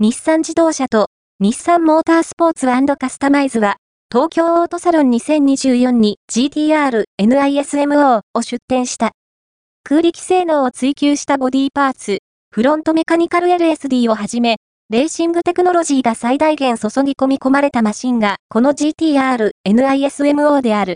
日産自動車と日産モータースポーツカスタマイズは、東京オートサロン2024に GTR NISMO を出展した。空力性能を追求したボディパーツ、フロントメカニカル LSD をはじめ、レーシングテクノロジーが最大限注ぎ込み込まれたマシンが、この GTR NISMO である。